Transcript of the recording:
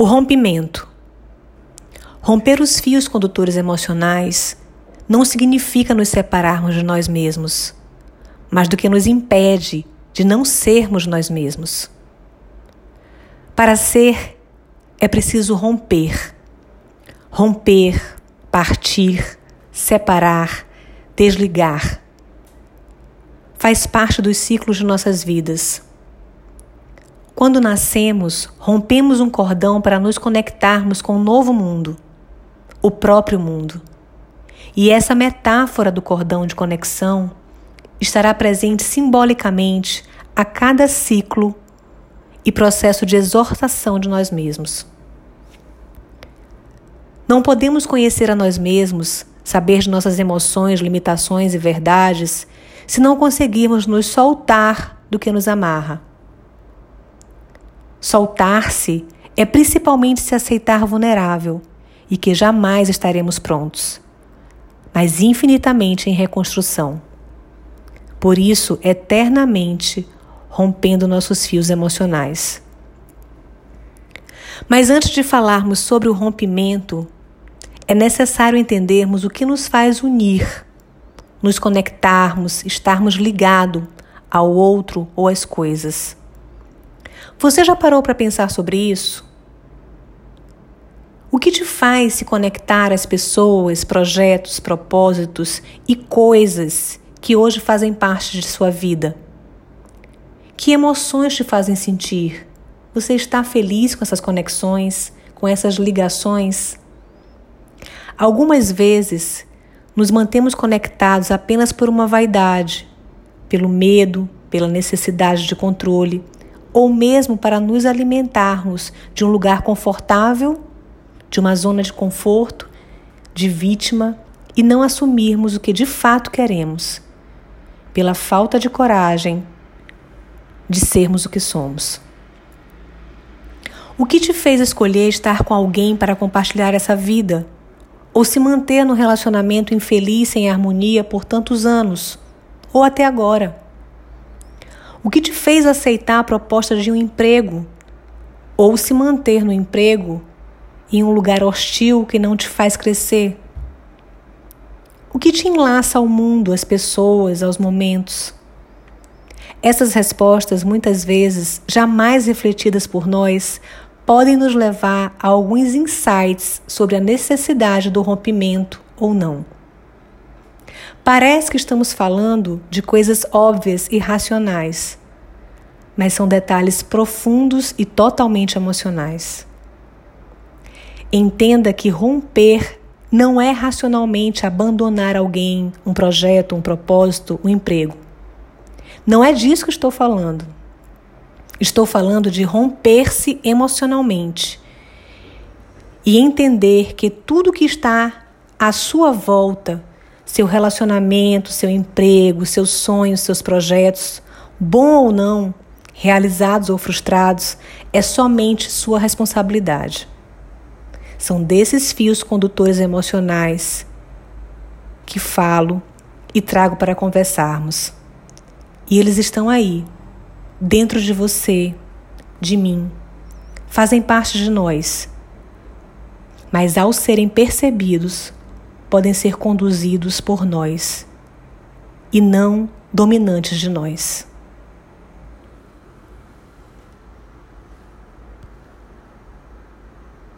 O rompimento. Romper os fios condutores emocionais não significa nos separarmos de nós mesmos, mas do que nos impede de não sermos nós mesmos. Para ser, é preciso romper. Romper, partir, separar, desligar. Faz parte dos ciclos de nossas vidas. Quando nascemos, rompemos um cordão para nos conectarmos com um novo mundo, o próprio mundo. E essa metáfora do cordão de conexão estará presente simbolicamente a cada ciclo e processo de exortação de nós mesmos. Não podemos conhecer a nós mesmos, saber de nossas emoções, limitações e verdades, se não conseguirmos nos soltar do que nos amarra. Soltar-se é principalmente se aceitar vulnerável e que jamais estaremos prontos, mas infinitamente em reconstrução. Por isso, eternamente rompendo nossos fios emocionais. Mas antes de falarmos sobre o rompimento, é necessário entendermos o que nos faz unir, nos conectarmos, estarmos ligados ao outro ou às coisas. Você já parou para pensar sobre isso? O que te faz se conectar às pessoas, projetos, propósitos e coisas que hoje fazem parte de sua vida? Que emoções te fazem sentir? Você está feliz com essas conexões, com essas ligações? Algumas vezes nos mantemos conectados apenas por uma vaidade, pelo medo, pela necessidade de controle ou mesmo para nos alimentarmos de um lugar confortável, de uma zona de conforto, de vítima e não assumirmos o que de fato queremos, pela falta de coragem de sermos o que somos. O que te fez escolher estar com alguém para compartilhar essa vida? Ou se manter no relacionamento infeliz, sem harmonia por tantos anos? Ou até agora? O que te fez aceitar a proposta de um emprego? Ou se manter no emprego em um lugar hostil que não te faz crescer? O que te enlaça ao mundo, às pessoas, aos momentos? Essas respostas, muitas vezes jamais refletidas por nós, podem nos levar a alguns insights sobre a necessidade do rompimento ou não. Parece que estamos falando de coisas óbvias e racionais, mas são detalhes profundos e totalmente emocionais. Entenda que romper não é racionalmente abandonar alguém, um projeto, um propósito, um emprego. Não é disso que estou falando. Estou falando de romper-se emocionalmente e entender que tudo que está à sua volta seu relacionamento, seu emprego, seus sonhos, seus projetos, bom ou não, realizados ou frustrados, é somente sua responsabilidade. São desses fios condutores emocionais que falo e trago para conversarmos. E eles estão aí, dentro de você, de mim, fazem parte de nós. Mas ao serem percebidos, podem ser conduzidos por nós e não dominantes de nós.